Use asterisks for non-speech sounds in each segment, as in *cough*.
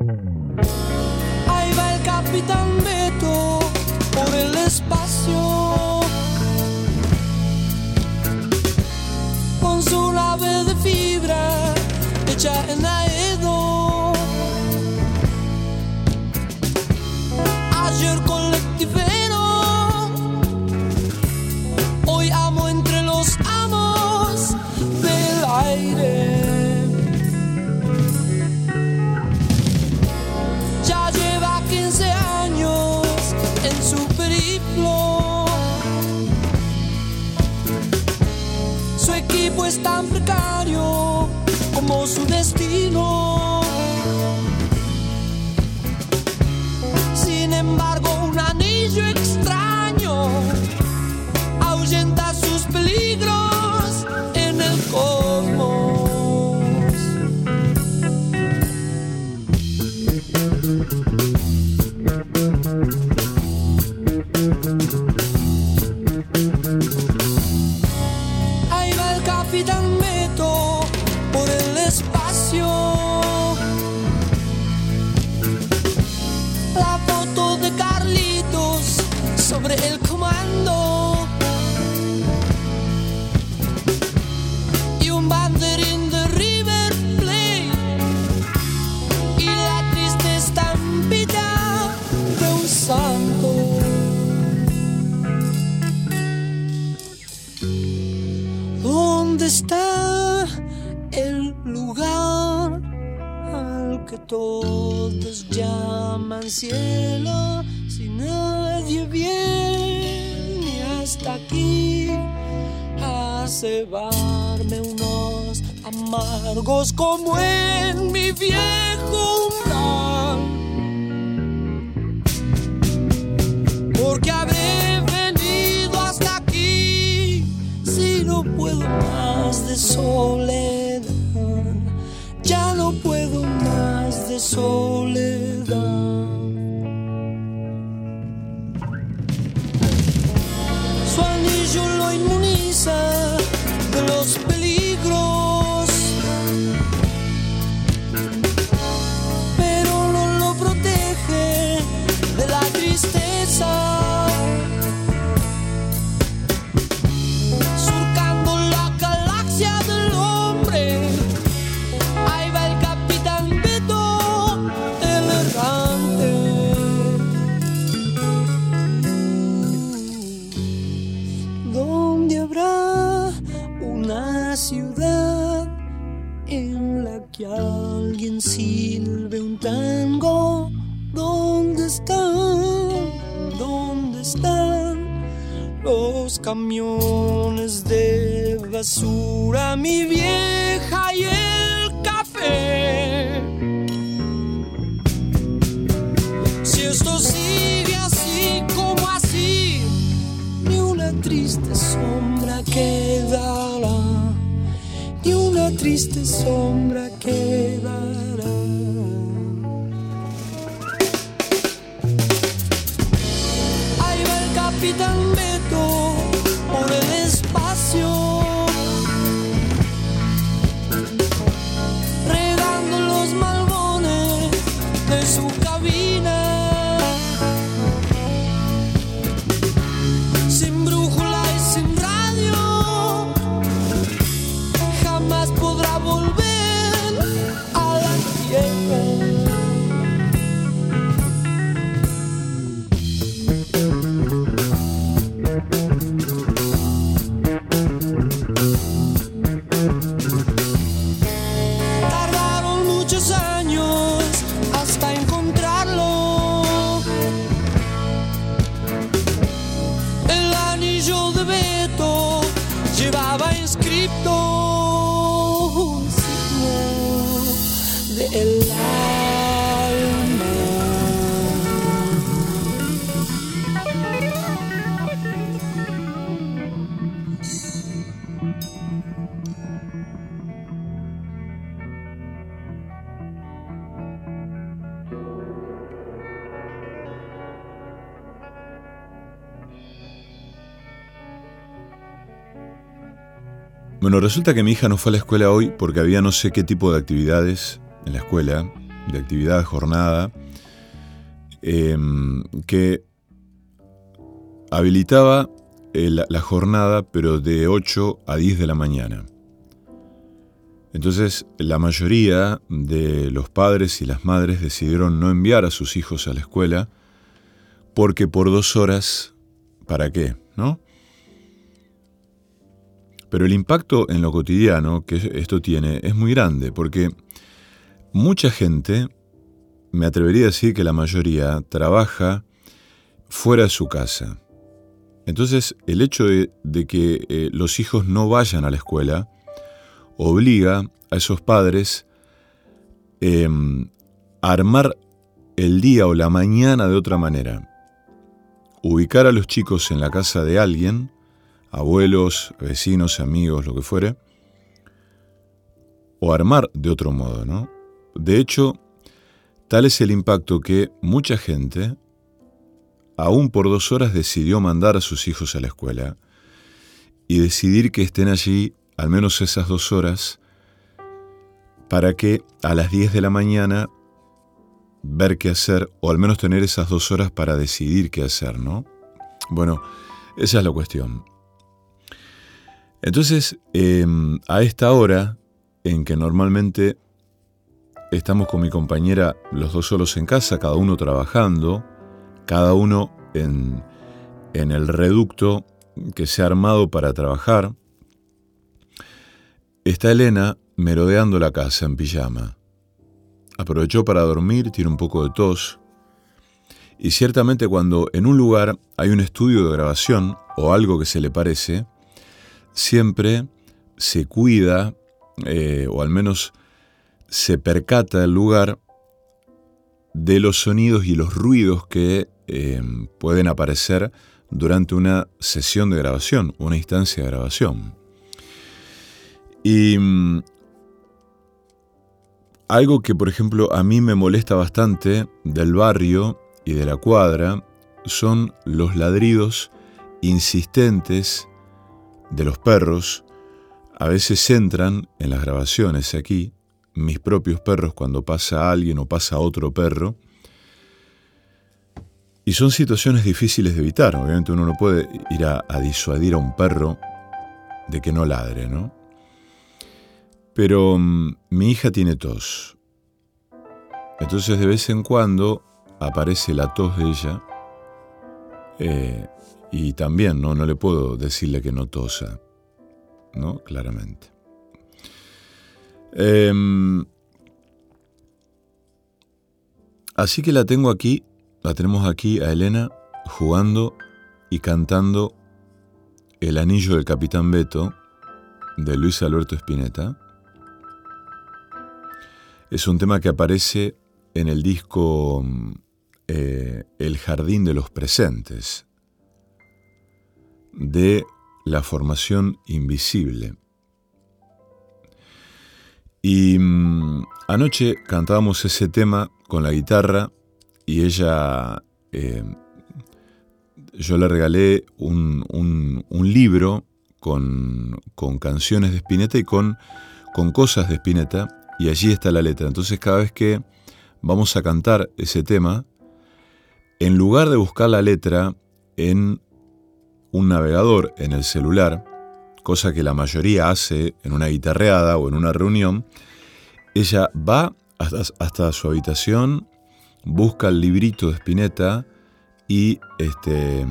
Mm-hmm. tan precario como su destino. Está el lugar al que todos llaman cielo? Si nadie viene hasta aquí a cebarme unos amargos como en mi viejo umbral. Porque a veces de soledad, ya no puedo más de soledad. silbe un tango. ¿Dónde están? ¿Dónde están los camiones de basura, mi vieja y el café? Si esto sigue así como así, ni una triste sombra quedará, ni una triste sombra Bueno, resulta que mi hija no fue a la escuela hoy porque había no sé qué tipo de actividades en la escuela, de actividad, jornada, em, que habilitaba eh, la, la jornada, pero de 8 a 10 de la mañana. Entonces, la mayoría de los padres y las madres decidieron no enviar a sus hijos a la escuela porque por dos horas, ¿para qué? ¿No? Pero el impacto en lo cotidiano que esto tiene es muy grande porque mucha gente, me atrevería a decir que la mayoría, trabaja fuera de su casa. Entonces, el hecho de, que eh, los hijos no vayan a la escuela obliga a esos padres em, a armar el día o la mañana de otra manera. Ubicar a los chicos en la casa de alguien, abuelos, vecinos, amigos, lo que fuere, o armar de otro modo, ¿no? De hecho, tal es el impacto que mucha gente aún por dos horas decidió mandar a sus hijos a la escuela y decidir que estén allí al menos esas dos horas para que a las 10 de la mañana ver qué hacer o al menos tener esas dos horas para decidir qué hacer, ¿no? Bueno, esa es la cuestión. Entonces, em, a esta hora en que normalmente estamos con mi compañera los dos solos en casa, cada uno trabajando, cada uno en, el reducto que se ha armado para trabajar. Está Elena merodeando la casa en pijama. Aprovechó para dormir, tiene un poco de tos. Y ciertamente cuando en un lugar hay un estudio de grabación o algo que se le parece, siempre se cuida, eh, o al menos se percata del lugar de los sonidos y los ruidos que em, pueden aparecer durante una sesión de grabación, una instancia de grabación. Y mm, algo que, por ejemplo, a mí me molesta bastante del barrio y de la cuadra son los ladridos insistentes de los perros. A veces entran en las grabaciones aquí mis propios perros cuando pasa alguien o pasa otro perro. Y son situaciones difíciles de evitar. Obviamente uno no puede ir a, disuadir a un perro de que no ladre, ¿no? Pero mm, mi hija tiene tos. Entonces de vez en cuando aparece la tos de ella. Eh, y también ¿no? no le puedo decirle que no tosa, ¿no? Claramente. Em, así que la tengo aquí, la tenemos aquí a Elena jugando y cantando El anillo del capitán Beto de Luis Alberto Spinetta. Es un tema que aparece en el disco eh, El jardín de los presentes de la formación invisible. Y mm, anoche cantábamos ese tema con la guitarra y ella, eh, yo le regalé un, libro con, canciones de Spinetta y con, con cosas de Spinetta y allí está la letra. Entonces cada vez que vamos a cantar ese tema, en lugar de buscar la letra en un navegador en el celular, cosa que la mayoría hace en una guitarreada o en una reunión, ella va hasta, su habitación, busca el librito de Spinetta y este,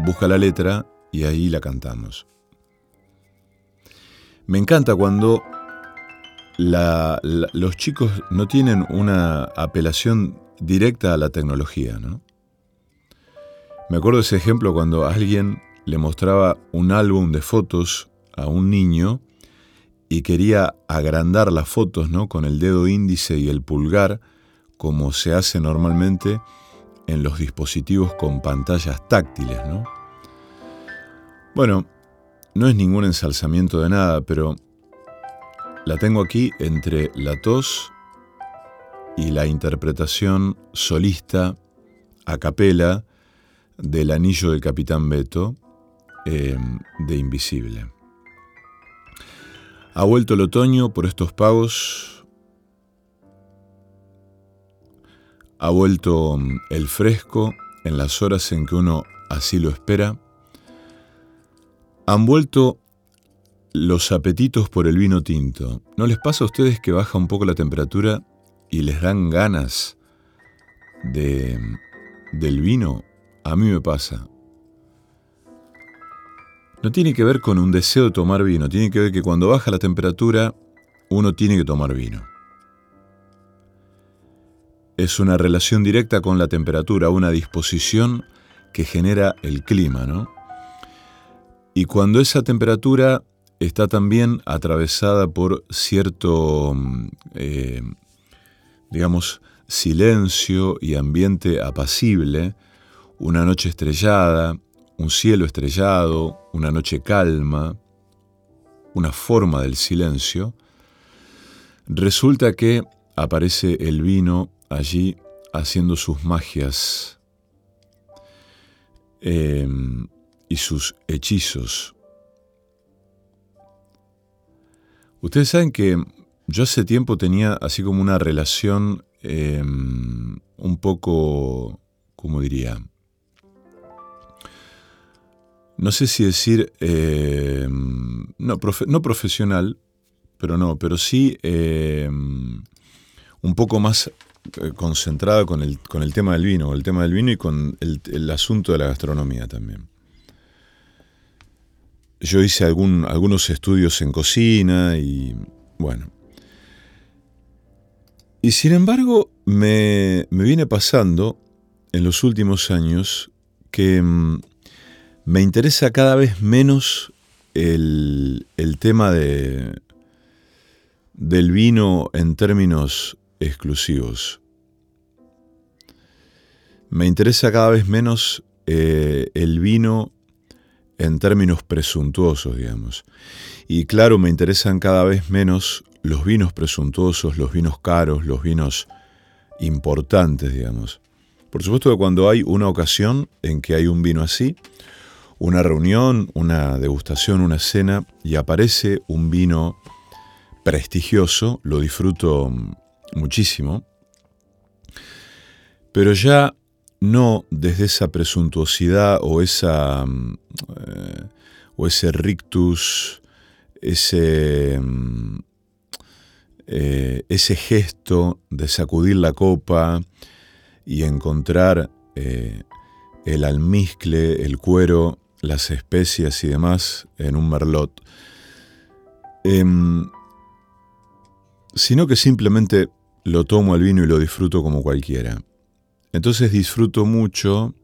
busca la letra y ahí la cantamos. Me encanta cuando los chicos no tienen una apelación directa a la tecnología, ¿no? Me acuerdo ese ejemplo cuando alguien le mostraba un álbum de fotos a un niño y quería agrandar las fotos ¿no? con el dedo índice y el pulgar, como se hace normalmente en los dispositivos con pantallas táctiles. ¿no? Bueno, no es ningún ensalzamiento de nada, pero la tengo aquí entre la tos y la interpretación solista a capela del anillo del capitán Beto, Em, de invisible. Ha vuelto el otoño por estos pagos. ha vuelto mm, el fresco en las horas en que uno así lo espera. Han vuelto los apetitos por el vino tinto. ¿No les pasa a ustedes que baja un poco la temperatura y les dan ganas de, del vino? A mí me pasa. No tiene que ver con un deseo de tomar vino, tiene que ver que cuando baja la temperatura uno tiene que tomar vino. Es una relación directa con la temperatura, una disposición que genera el clima, ¿no? Y cuando esa temperatura está también atravesada por cierto, mm, eh, digamos, silencio y ambiente apacible, una noche estrellada, un cielo estrellado, una noche calma, una forma del silencio, resulta que aparece el vino allí haciendo sus magias em, y sus hechizos. Ustedes saben que yo hace tiempo tenía así como una relación em, un poco, ¿cómo diría? No sé si decir, em, no, no, profesional, pero no, pero sí un poco más eh, concentrada con el, con el tema del vino, el tema del vino y con el, asunto de la gastronomía también. Yo hice algún, algunos estudios en cocina y bueno. Y sin embargo, me, viene pasando en los últimos años que mm, me interesa cada vez menos el, el tema de, del vino en términos exclusivos. Me interesa cada vez menos eh, el vino en términos presuntuosos, digamos. Y claro, me interesan cada vez menos los vinos presuntuosos, los vinos caros, los vinos importantes, digamos. Por supuesto que cuando hay una ocasión en que hay un vino así, una reunión, una degustación, una cena, y aparece un vino prestigioso, lo disfruto muchísimo, pero ya no desde esa presuntuosidad o, esa, eh, o ese rictus, ese, eh, ese gesto de sacudir la copa y encontrar eh, el almizcle, el cuero, las especias y demás en un merlot, em, sino que simplemente lo tomo al vino y lo disfruto como cualquiera. Entonces disfruto mucho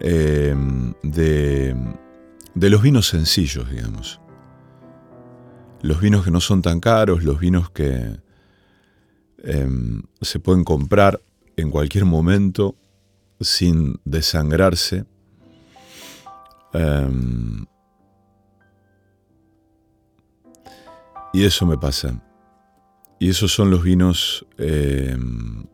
eh, de, los vinos sencillos, digamos. Los vinos que no son tan caros, los vinos que em, se pueden comprar en cualquier momento sin desangrarse. Em, y eso me pasa. Y esos son los vinos em,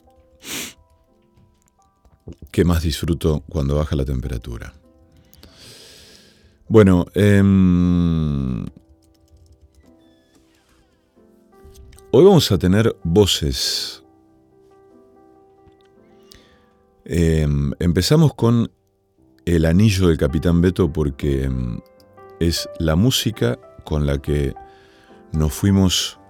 que más disfruto cuando baja la temperatura. Bueno, em, hoy vamos a tener voces. Em, empezamos con El Anillo del Capitán Beto porque em, es la música con la que nos fuimos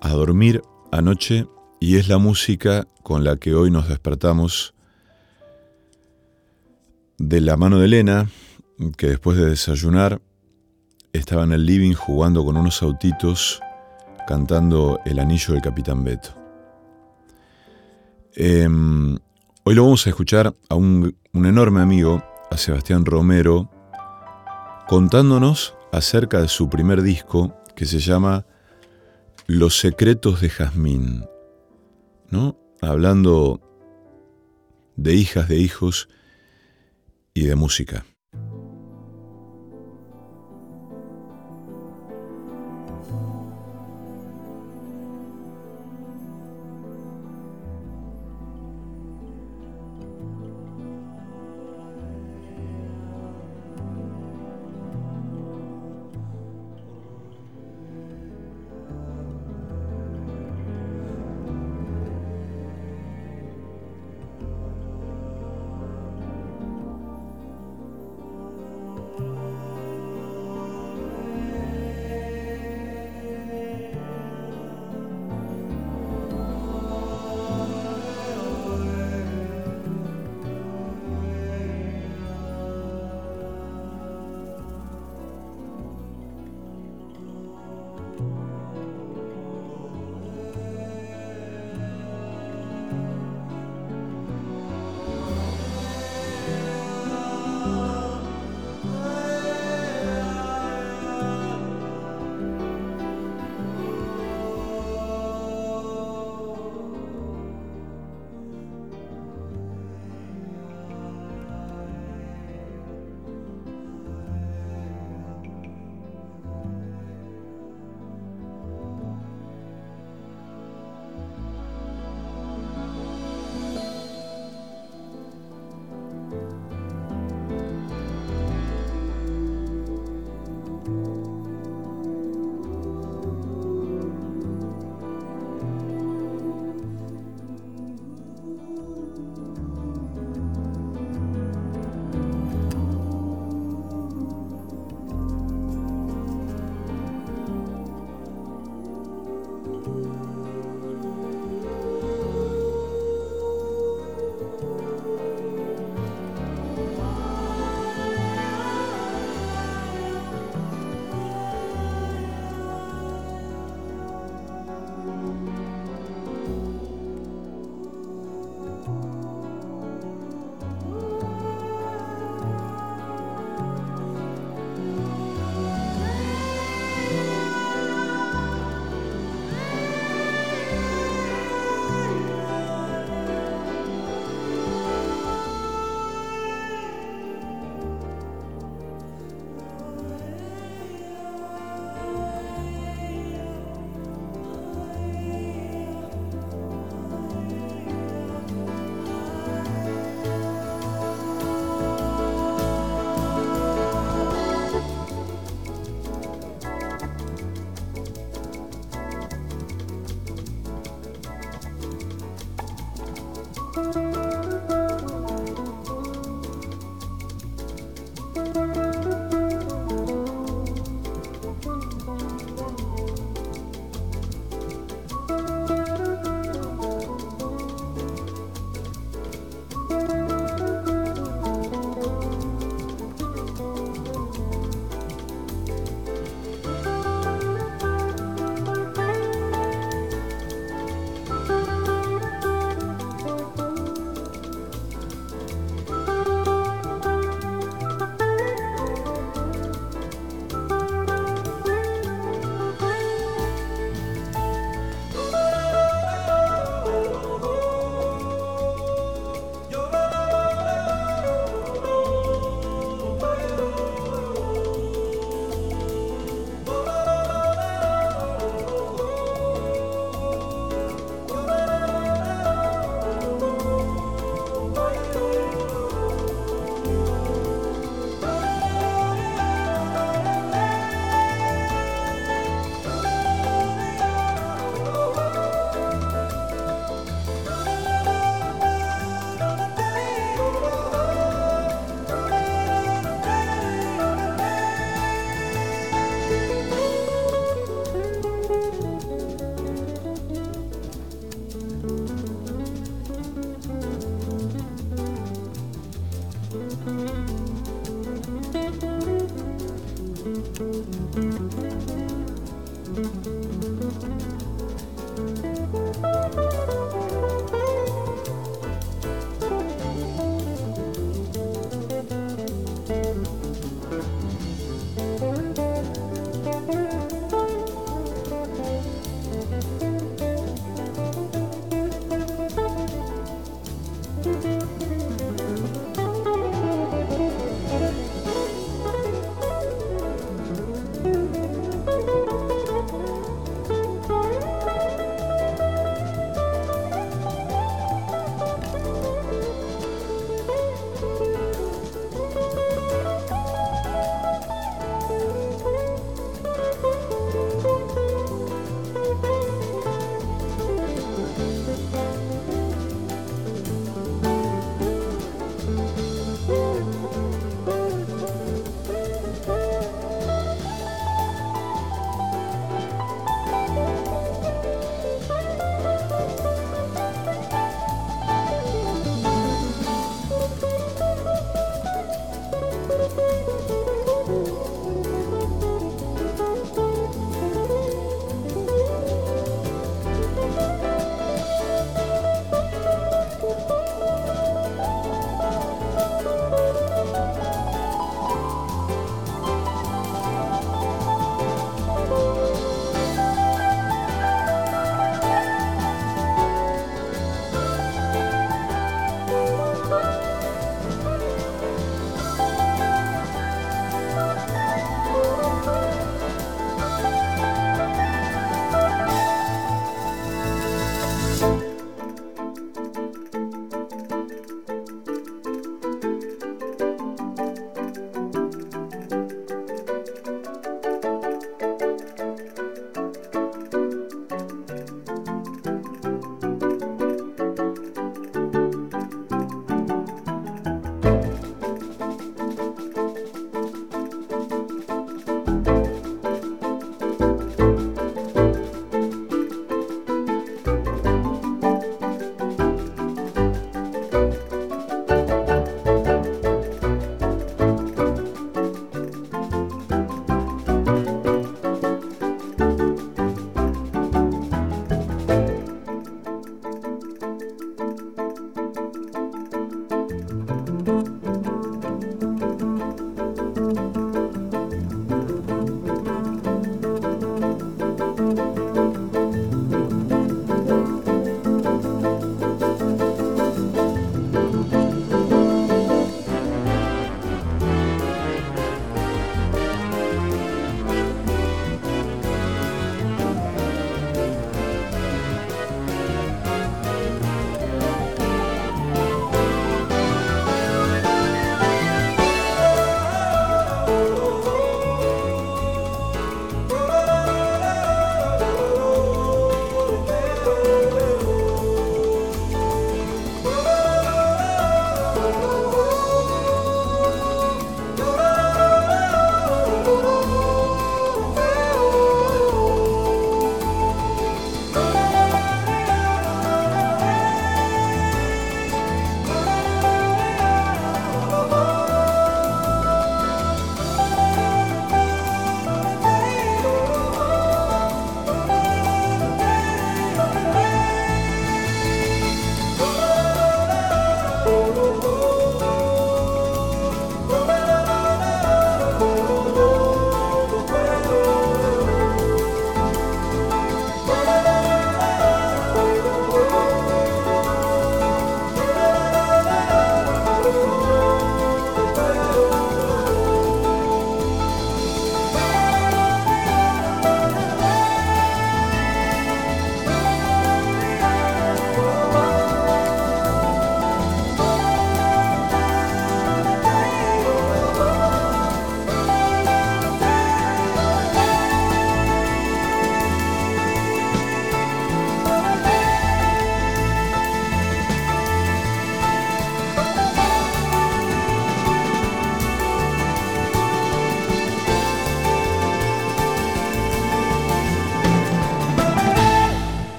a dormir anoche y es la música con la que hoy nos despertamos de la mano de Elena, que después de desayunar estaba en el living jugando con unos autitos, cantando El anillo del capitán Beto. Em, hoy lo vamos a escuchar a un, un enorme amigo, a Sebastián Romero, contándonos acerca de su primer disco que se llama Los secretos de Jazmín. ¿no? Hablando de hijas, de hijos y de música.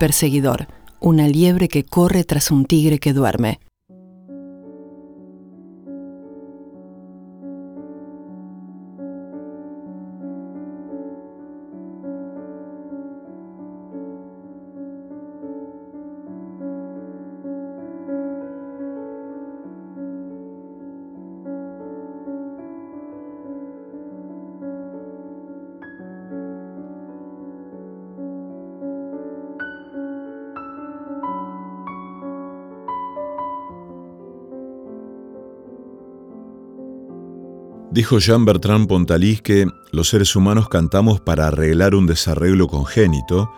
Perseguidor, una liebre que corre tras un tigre que duerme. Dijo Jean Bertrand Pontalis que los seres humanos cantamos para arreglar un desarreglo congénito,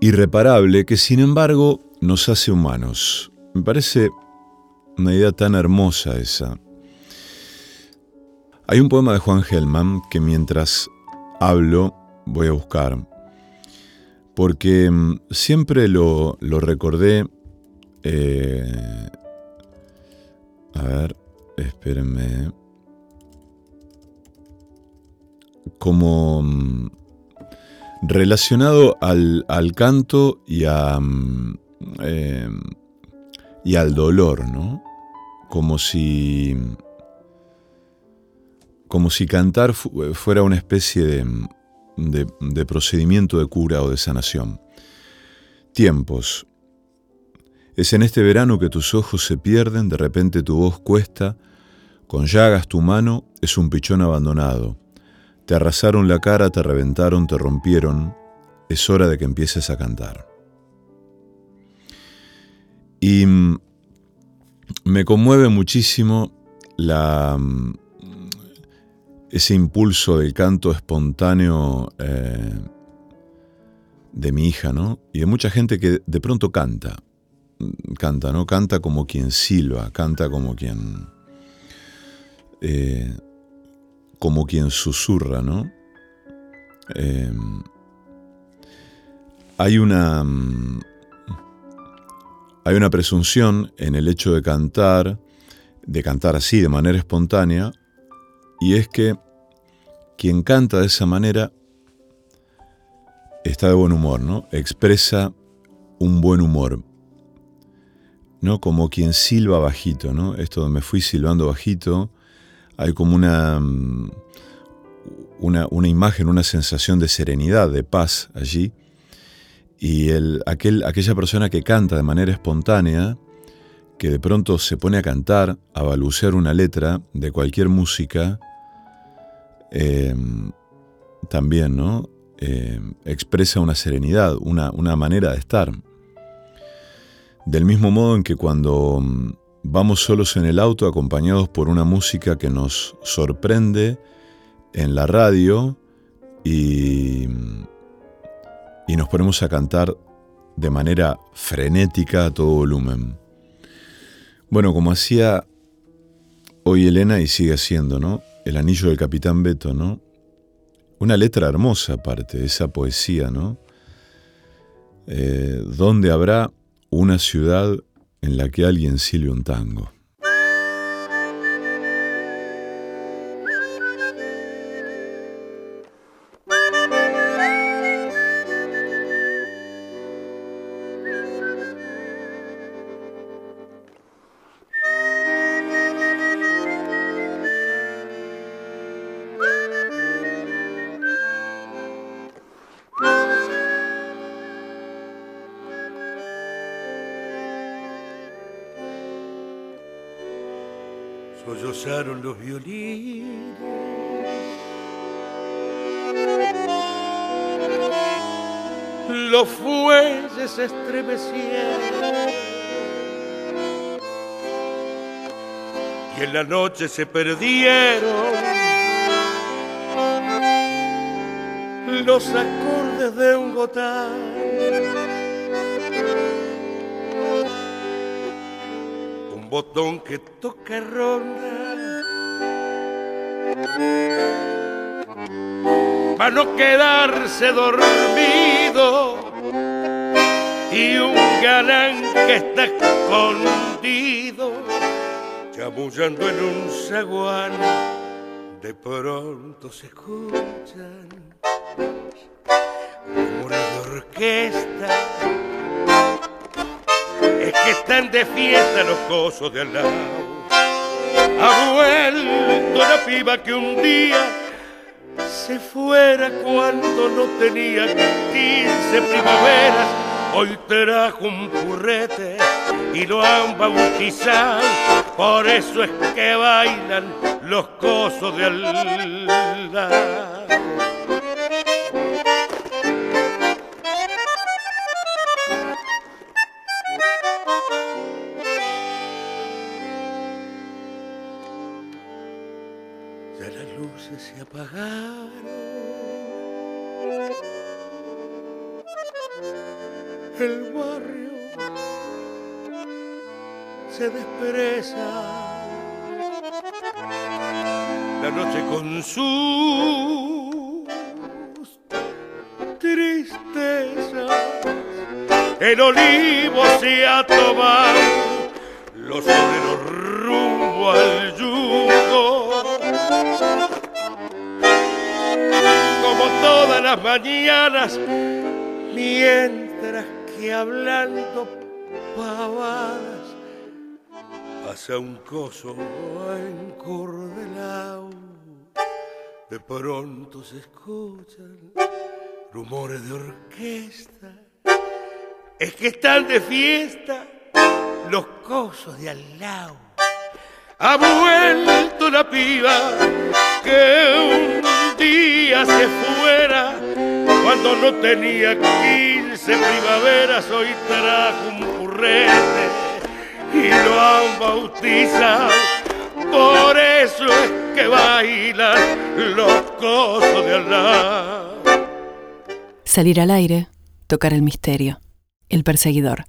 irreparable, que sin embargo nos hace humanos. Me parece una idea tan hermosa esa. Hay un poema de Juan Gelman que mientras hablo voy a buscar, porque mm, siempre lo, recordé. Eh, a ver, espérenme como mm, relacionado al, canto y, a, mm, em, y al dolor, ¿no? Como si, como si cantar fuera una especie de, de procedimiento de cura o de sanación. Tiempos. Es en este verano que tus ojos se pierden, de repente tu voz cuesta, con llagas tu mano es un pichón abandonado. Te arrasaron la cara, te reventaron, te rompieron. Es hora de que empieces a cantar. Y mm, me conmueve muchísimo la, mm, ese impulso del canto espontáneo eh, de mi hija, ¿no? Y de mucha gente que de pronto canta. Canta, ¿no? Canta como quien silba, canta como quien... Eh, como quien susurra, ¿no? Em, hay una. Mm, hay una presunción en el hecho de cantar, de cantar así, de manera espontánea, y es que quien canta de esa manera está de buen humor, ¿no? Expresa un buen humor. ¿No? Como quien silba bajito, ¿no? Esto me fui silbando bajito, hay como una, mm, una, imagen, una sensación de serenidad, de paz allí. Y el, aquel, aquella persona que canta de manera espontánea, que de pronto se pone a cantar, a balbucear una letra de cualquier música, em, también, ¿no? Em, expresa una serenidad, una, una manera de estar. Del mismo modo en que cuando mm, Vamos solos en el auto acompañados por una música que nos sorprende en la radio y, y nos ponemos a cantar de manera frenética a todo volumen. Bueno, como hacía hoy Elena y sigue haciendo, ¿no? El anillo del capitán Beto, ¿no? Una letra hermosa aparte, esa poesía, ¿no? Eh, ¿Dónde habrá una ciudad en la que alguien silbe un tango. Los violines. Los fuelles se estremecieron y en la noche se perdieron los acordes de un gotán botón que toca ronda. Para no quedarse dormido y un galán que está escondido, chamullando en un zaguán, de pronto se escuchan rumores de orquesta. Es que están de fiesta los cosos de al lado. Ha vuelto la piba que un día se fuera cuando no tenía 15 primaveras. Hoy trajo un currete y lo han bautizado, por eso es que bailan los cosos de al se apagaron. El barrio se despereza. La noche con sus tristezas. El olivo se ha tomado los obreros rumbo al yugo. Todas las mañanas, mientras que hablando pavadas pasa un coso encordelado. De pronto se escuchan rumores de orquesta. Es que están de fiesta los cosos de al lado. Ha vuelto la piba que un día se cuando no tenía 15 primaveras. Hoy trajo un y lo han bautizado. Por eso es que bailan los cosos de al lado. Salir al aire, tocar el misterio. El perseguidor.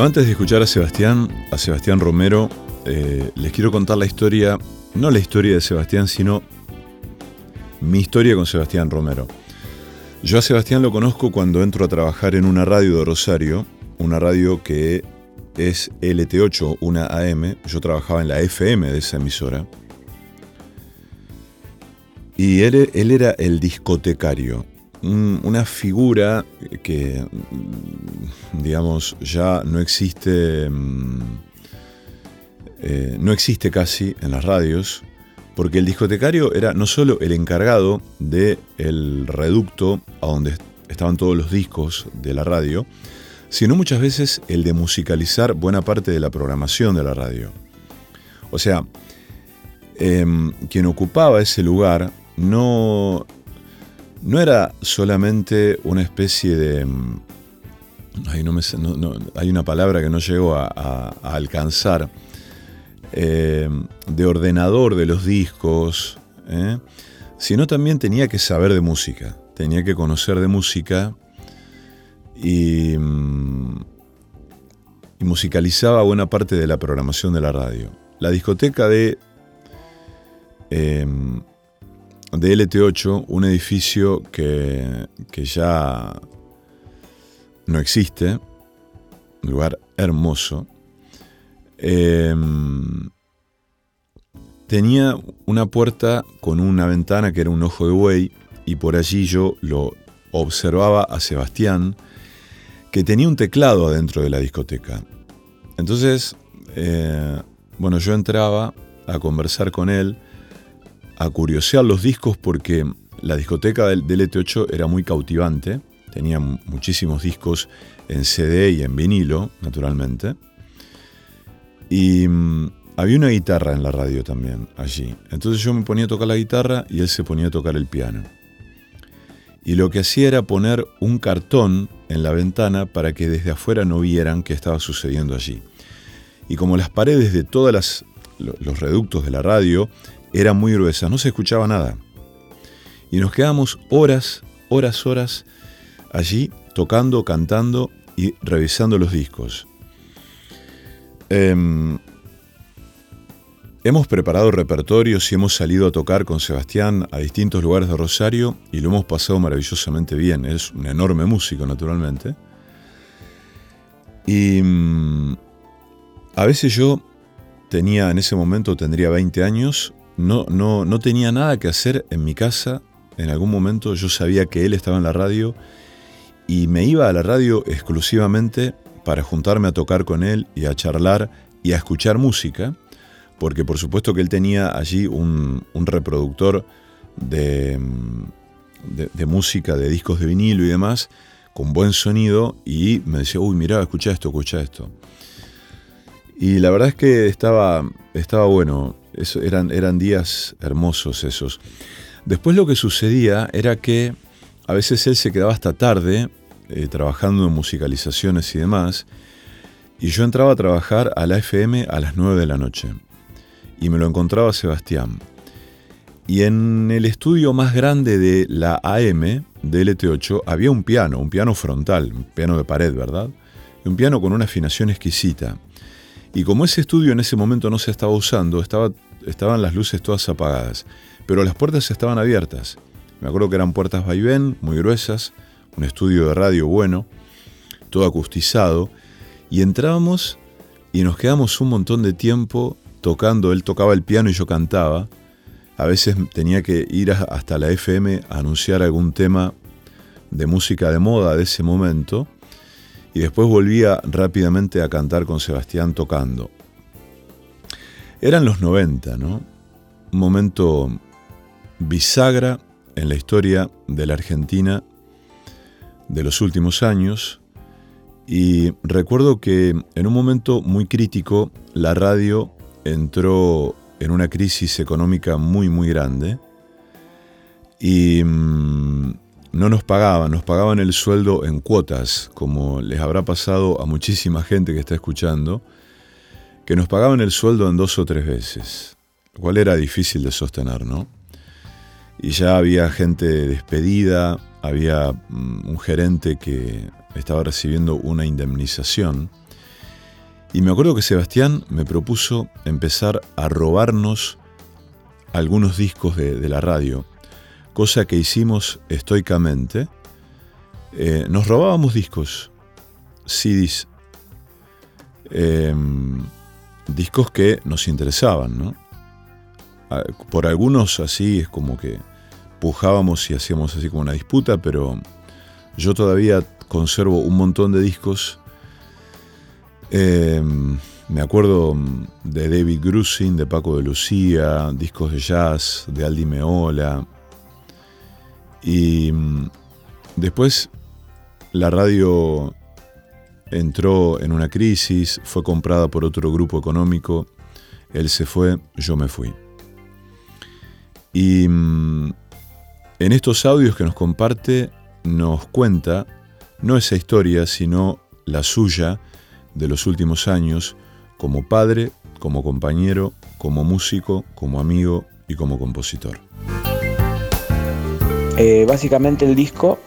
Bueno, antes de escuchar a Sebastián, a Sebastián Romero, eh, les quiero contar la historia, no la historia de Sebastián, sino mi historia con Sebastián Romero. Yo a Sebastián lo conozco cuando entro a trabajar en una radio de Rosario, una radio que es LT8, una AM. Yo trabajaba en la FM de esa emisora. Y él, él era el discotecario una figura que, digamos, ya no existe, mm, eh, no existe casi en las radios, porque el discotecario era no solo el encargado del el reducto a donde estaban todos los discos de la radio, sino muchas veces el de musicalizar buena parte de la programación de la radio. O sea, em, quien ocupaba ese lugar no no era solamente una especie de... Mm, hay una palabra que no llego a, alcanzar. Eh, de ordenador de los discos, ¿eh? sino también tenía que saber de música, tenía que conocer de música y, mm, musicalizaba buena parte de la programación de la radio. La discoteca de eh, de LT8, un edificio que, ya no existe, un lugar hermoso. Em, tenía una puerta con una ventana que era un ojo de buey y por allí yo lo observaba a Sebastián que tenía un teclado adentro de la discoteca. Entonces, eh, bueno, yo entraba a conversar con él a curiosear los discos porque la discoteca del, ET8 era muy cautivante, tenía muchísimos discos en CD y en vinilo, naturalmente. Y mm, había una guitarra en la radio también, allí. Entonces yo me ponía a tocar la guitarra y él se ponía a tocar el piano. Y lo que hacía era poner un cartón en la ventana para que desde afuera no vieran qué estaba sucediendo allí. Y como las paredes de todos los reductos de la radio era muy gruesa, no se escuchaba nada. Y nos quedamos horas, horas, horas allí tocando, cantando y revisando los discos. Em, hemos preparado repertorios y hemos salido a tocar con Sebastián a distintos lugares de Rosario y lo hemos pasado maravillosamente bien. Es un enorme músico, naturalmente. Y mm, a veces yo tenía, en ese momento tendría 20 años, no, no, no tenía nada que hacer en mi casa. En algún momento yo sabía que él estaba en la radio y me iba a la radio exclusivamente para juntarme a tocar con él y a charlar y a escuchar música, porque por supuesto que él tenía allí un, reproductor de, de, música, de discos de vinilo y demás, con buen sonido, y me decía, uy, mira, escucha esto, escucha esto. Y la verdad es que estaba, estaba bueno eran, eran días hermosos esos. Después lo que sucedía era que a veces él se quedaba hasta tarde eh, trabajando en musicalizaciones y demás, y yo entraba a trabajar a la FM a las 9 de la noche, y me lo encontraba Sebastián. Y en el estudio más grande de la AM, de LT8, había un piano, un piano frontal, un piano de pared, ¿verdad? Un piano con una afinación exquisita. Y como ese estudio en ese momento no se estaba usando, estaba, estaban las luces todas apagadas, pero las puertas estaban abiertas. Me acuerdo que eran puertas vaivén, muy gruesas, un estudio de radio bueno, todo acustizado, y entrábamos y nos quedamos un montón de tiempo tocando, él tocaba el piano y yo cantaba. A veces tenía que ir hasta la FM a anunciar algún tema de música de moda de ese momento y después volvía rápidamente a cantar con Sebastián tocando. Eran los 90, ¿no? Un momento bisagra en la historia de la Argentina de los últimos años y recuerdo que en un momento muy crítico la radio entró en una crisis económica muy muy grande Y mm, no nos pagaban, nos pagaban el sueldo en cuotas, como les habrá pasado a muchísima gente que está escuchando, que nos pagaban el sueldo en dos o tres veces, lo cual era difícil de sostener, ¿no? Y ya había gente despedida, había mm, un gerente que estaba recibiendo una indemnización. Y me acuerdo que Sebastián me propuso empezar a robarnos algunos discos de, la radio, cosa que hicimos estoicamente. Eh, nos robábamos discos, CDs, em, discos que nos interesaban, ¿no? Por algunos así es como que pujábamos y hacíamos así como una disputa, pero yo todavía conservo un montón de discos. Em, me acuerdo de David Grusin, de Paco de Lucía, discos de jazz, de Aldi Meola. Y mm, después la radio entró en una crisis, fue comprada por otro grupo económico, él se fue, yo me fui. Y mm, en estos audios que nos comparte nos cuenta no esa historia, sino la suya de los últimos años como padre, como compañero, como músico, como amigo y como compositor. Eh, básicamente el disco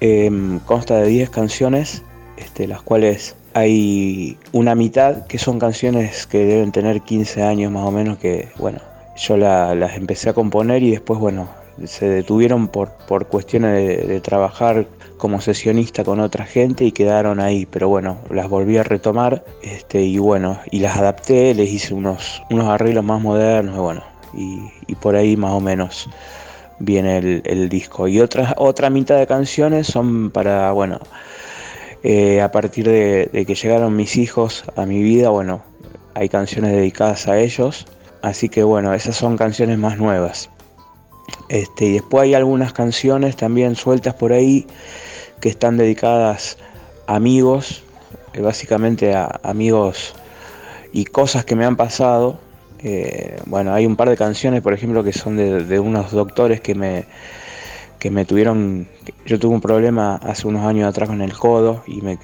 em, consta de 10 canciones, este, las cuales hay una mitad que son canciones que deben tener 15 años más o menos, que bueno, yo las empecé a componer y después bueno, se detuvieron por, por cuestiones de, trabajar como sesionista con otra gente y quedaron ahí, pero bueno, las volví a retomar este, y bueno, y las adapté, les hice unos, unos arreglos más modernos y bueno, y, por ahí más o menos viene el, disco. Y otra, otra mitad de canciones son para, bueno, eh, a partir de, de que llegaron mis hijos a mi vida, bueno, hay canciones dedicadas a ellos, así que bueno, esas son canciones más nuevas. Este, y después hay algunas canciones también sueltas por ahí que están dedicadas a amigos, eh, básicamente a amigos y cosas que me han pasado. Eh, bueno, hay un par de canciones, por ejemplo, que son de, unos doctores que me, que me tuvieron. Yo tuve un problema hace unos años atrás con el codo y me,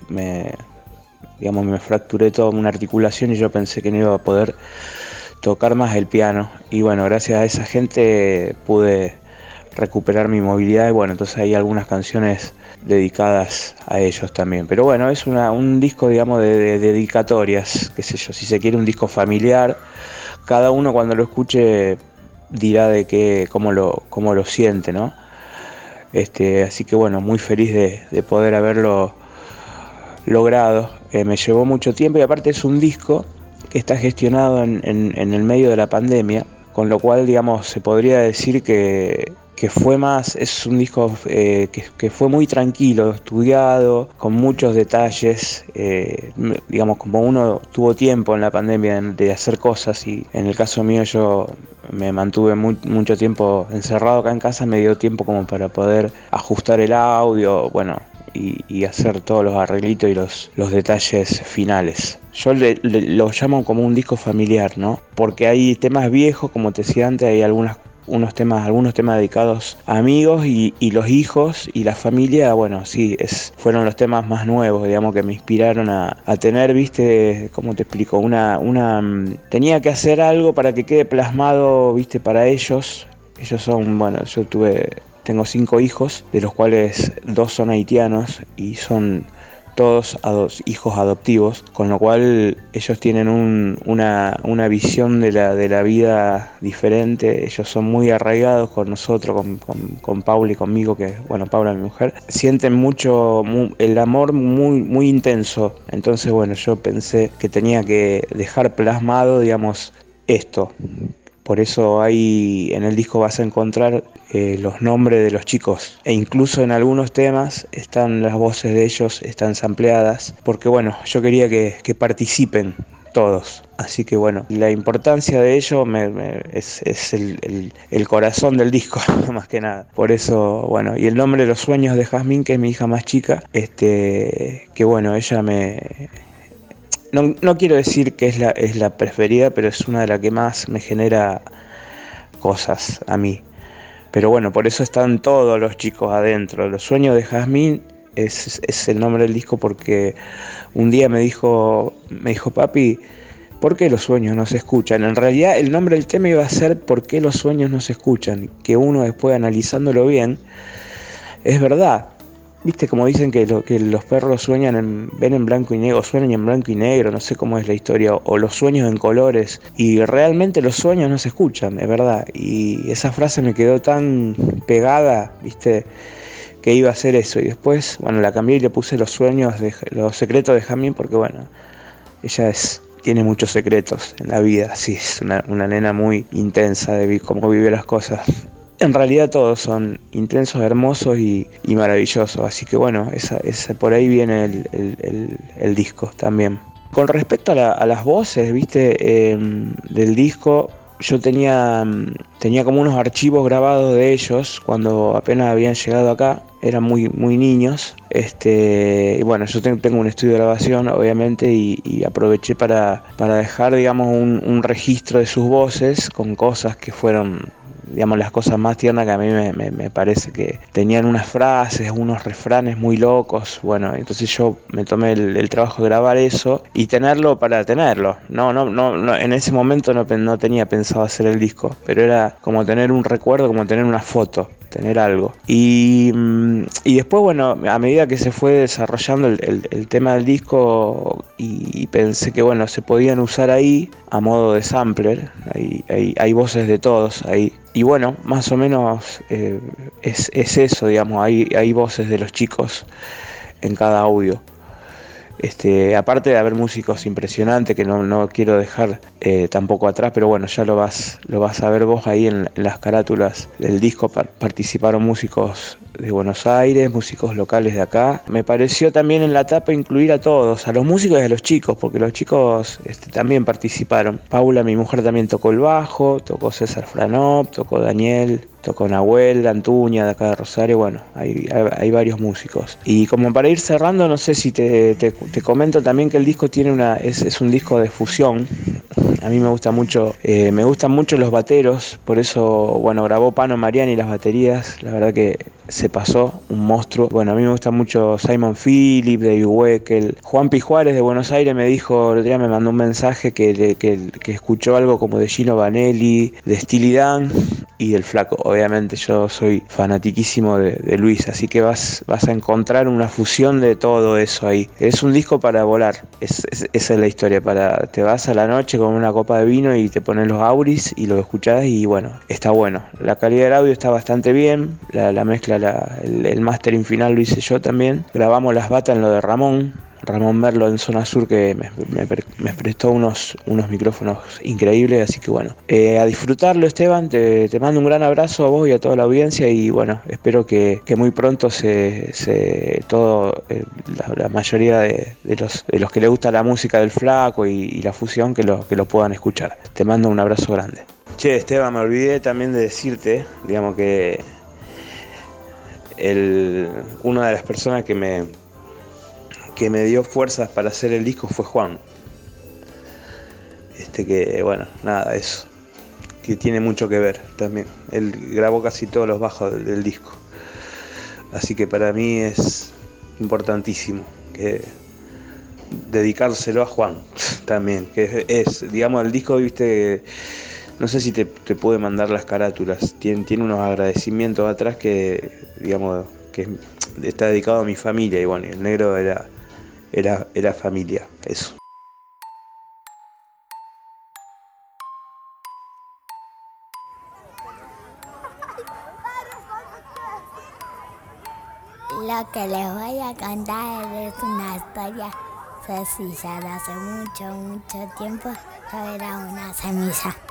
digamos, me fracturé toda una articulación y yo pensé que no iba a poder tocar más el piano. Y bueno, gracias a esa gente pude recuperar mi movilidad y bueno, entonces hay algunas canciones dedicadas a ellos también. Pero bueno, es una, un disco, digamos, de, dedicatorias, qué sé yo, si se quiere un disco familiar, cada uno cuando lo escuche dirá de qué, cómo lo, cómo lo siente, ¿no? Este, así que bueno, muy feliz de, poder haberlo logrado. Eh, me llevó mucho tiempo y aparte es un disco que está gestionado en, el medio de la pandemia, con lo cual, digamos, se podría decir que, fue más, es un disco eh, que, fue muy tranquilo, estudiado, con muchos detalles, eh, digamos, como uno tuvo tiempo en la pandemia de hacer cosas y en el caso mío yo me mantuve mucho tiempo encerrado acá en casa, me dio tiempo como para poder ajustar el audio, bueno, y, hacer todos los arreglitos y los, los detalles finales. Yo lo llamo como un disco familiar, ¿no? Porque hay temas viejos, como te decía antes, hay algunas unos temas, algunos temas dedicados a amigos y, los hijos y la familia, bueno, sí, es, fueron los temas más nuevos, digamos, que me inspiraron a, a tener, viste, ¿cómo te explico? Una, una, mm, tenía que hacer algo para que quede plasmado, viste, para ellos. Ellos son, bueno, yo tuve tengo cinco hijos, de los cuales dos son haitianos y son todos hijos adoptivos, con lo cual ellos tienen una, visión de la, de la vida diferente, ellos son muy arraigados con nosotros, con, con, Paula y conmigo, que bueno, Paula mi mujer, sienten mucho el amor muy, muy intenso, entonces bueno, yo pensé que tenía que dejar plasmado, digamos, esto, por eso ahí en el disco vas a encontrar eh, los nombres de los chicos e incluso en algunos temas están las voces de ellos, están sampleadas, porque bueno, yo quería que, participen todos. Así que bueno, la importancia de ello es, el, corazón del disco, *laughs* más que nada. Por eso, bueno, y el nombre de los sueños de Jazmín, que es mi hija más chica, este, que bueno, ella me, no, quiero decir que es la, es la preferida, pero es una de las que más me genera cosas a mí. Pero bueno, por eso están todos los chicos adentro. Los sueños de Jazmín es, es el nombre del disco porque un día me dijo, me dijo papi, ¿por qué los sueños no se escuchan? En realidad el nombre del tema iba a ser ¿por qué los sueños no se escuchan? Que uno después analizándolo bien, es verdad. Viste, como dicen que, lo, que los perros sueñan en, ven en blanco y negro, sueñan en blanco y negro, no sé cómo es la historia, o los sueños en colores, y realmente los sueños no se escuchan, es verdad. Y esa frase me quedó tan pegada, viste, que iba a ser eso. Y después, bueno, la cambié y le puse los sueños, de, los secretos de Jamín, porque bueno, ella es, tiene muchos secretos en la vida, sí, es una, una nena muy intensa de cómo vive las cosas en realidad todos son intensos, hermosos y, maravillosos. Así que bueno, por ahí viene el, disco también. Con respecto a, las voces, viste, em, del disco, yo tenía, tenía como unos archivos grabados de ellos cuando apenas habían llegado acá, eran muy, muy niños. Este, y bueno, yo tengo un estudio de grabación, obviamente, y, aproveché para, para, dejar, digamos, un registro de sus voces con cosas que fueron digamos, las cosas más tiernas que a mí me, parece que tenían unas frases, unos refranes muy locos. Bueno, entonces yo me tomé el, trabajo de grabar eso y tenerlo para tenerlo. No, no, no, en ese momento no, no tenía pensado hacer el disco, pero era como tener un recuerdo, como tener una foto tener algo. Y, mm, y, después, bueno, a medida que se fue desarrollando el, tema del disco y, pensé que, bueno, se podían usar ahí a modo de sampler, hay, hay, hay voces de todos ahí. Y bueno, más o menos eh, es, es, eso, digamos, hay, hay voces de los chicos en cada audio. Este, aparte de haber músicos impresionantes que no, quiero dejar eh, tampoco atrás, pero bueno, ya lo vas, lo vas a ver vos ahí en, las carátulas del disco. participaron músicos de Buenos Aires, músicos locales de acá. Me pareció también en la tapa incluir a todos, a los músicos y a los chicos, porque los chicos este, también participaron. Paula, mi mujer, también tocó el bajo, tocó César Franop, tocó Daniel, tocó Nahuel, Antuña de acá de Rosario, bueno, hay, hay, varios músicos. Y como para ir cerrando, no sé si te, te, comento también que el disco tiene una, es, es, un disco de fusión. A mí me gusta mucho, eh, me gustan mucho los bateros, por eso, bueno, grabó Pano Mariani las baterías, la verdad que se pasó, un monstruo. Bueno, a mí me gusta mucho Simon Phillips, David Weckel. Juan Pijuárez de Buenos Aires me dijo, el día me mandó un mensaje que, que, que escuchó algo como de Gino Vanelli, de Steely Dan y del Flaco. Obviamente yo soy fanatiquísimo de, Luis, así que vas, vas a encontrar una fusión de todo eso ahí. Es un disco para volar, esa es la historia. Para, te vas a la noche con una copa de vino y te pones los auris y lo escuchás y bueno, está bueno. La calidad del audio está bastante bien, la, mezcla, el, mastering final lo hice yo también. Grabamos las batas en lo de Ramón, Ramón Merlo en Zona Sur que me, prestó unos, unos micrófonos increíbles, así que bueno, eh, a disfrutarlo Esteban, te, mando un gran abrazo a vos y a toda la audiencia y bueno, espero que, muy pronto se, se todo, eh, la, mayoría de, los, de los que le gusta la música del flaco y, la fusión que lo, que lo puedan escuchar. Te mando un abrazo grande. Che, Esteban, me olvidé también de decirte, digamos que el, una de las personas que me, que me dio fuerzas para hacer el disco fue Juan. Este que, bueno, nada, eso. Que tiene mucho que ver también. Él grabó casi todos los bajos del, disco. Así que para mí es importantísimo que dedicárselo a Juan también. Que es, digamos, el disco, viste, no sé si te, te puede mandar las carátulas. Tiene, tiene unos agradecimientos atrás que, digamos, que está dedicado a mi familia. Y bueno, el negro era era, era familia, eso. Lo que les voy a contar es una historia sencilla de hace mucho, mucho tiempo. Yo era una semilla.